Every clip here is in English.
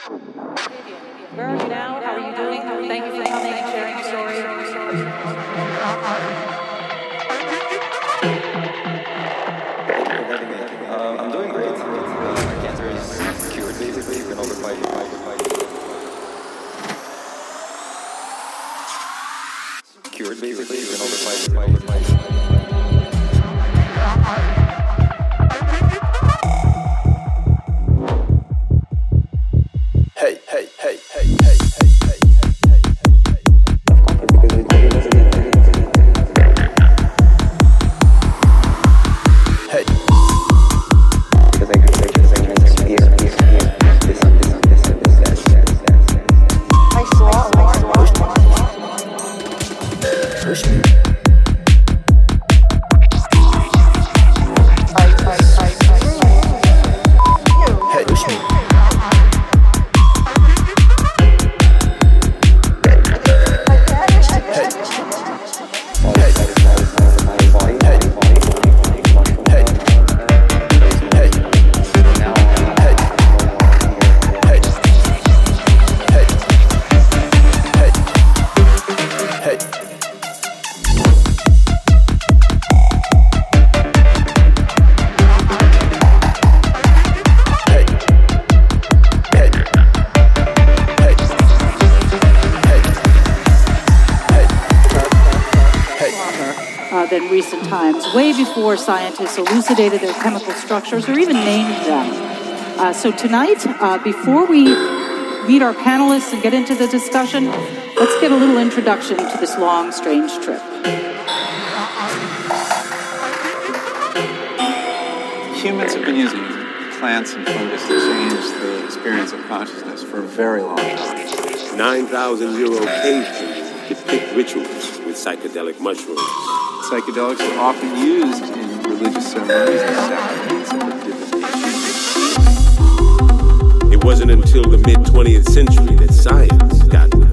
Where are you now. How are you doing? Thank you for coming and sharing your story. I'm doing great. Cancer is cured, basically. You can over fight, fight. Cured, basically. You can over fight, fight. curse me. Before scientists elucidated their chemical structures or even named them. Uh, so tonight, uh, before we meet our panelists and get into the discussion, let's get a little introduction to this long, strange trip. Humans have been using plants and fungus to change the experience of consciousness for a very long time. 9,000 year old cave paintings depict rituals with psychedelic mushrooms psychedelics are often used in religious ceremonies and sacraments It wasn't until the mid 20th century that science got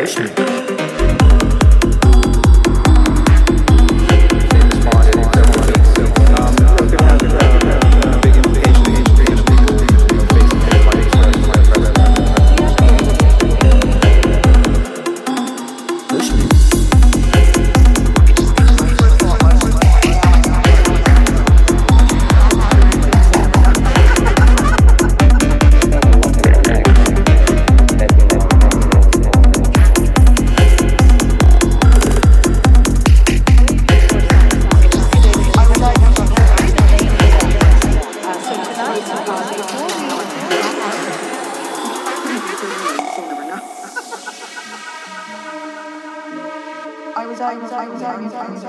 Technik.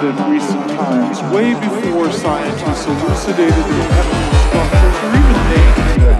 In recent times, way before scientists elucidated the chemical structures or even named them.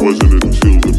wasn't until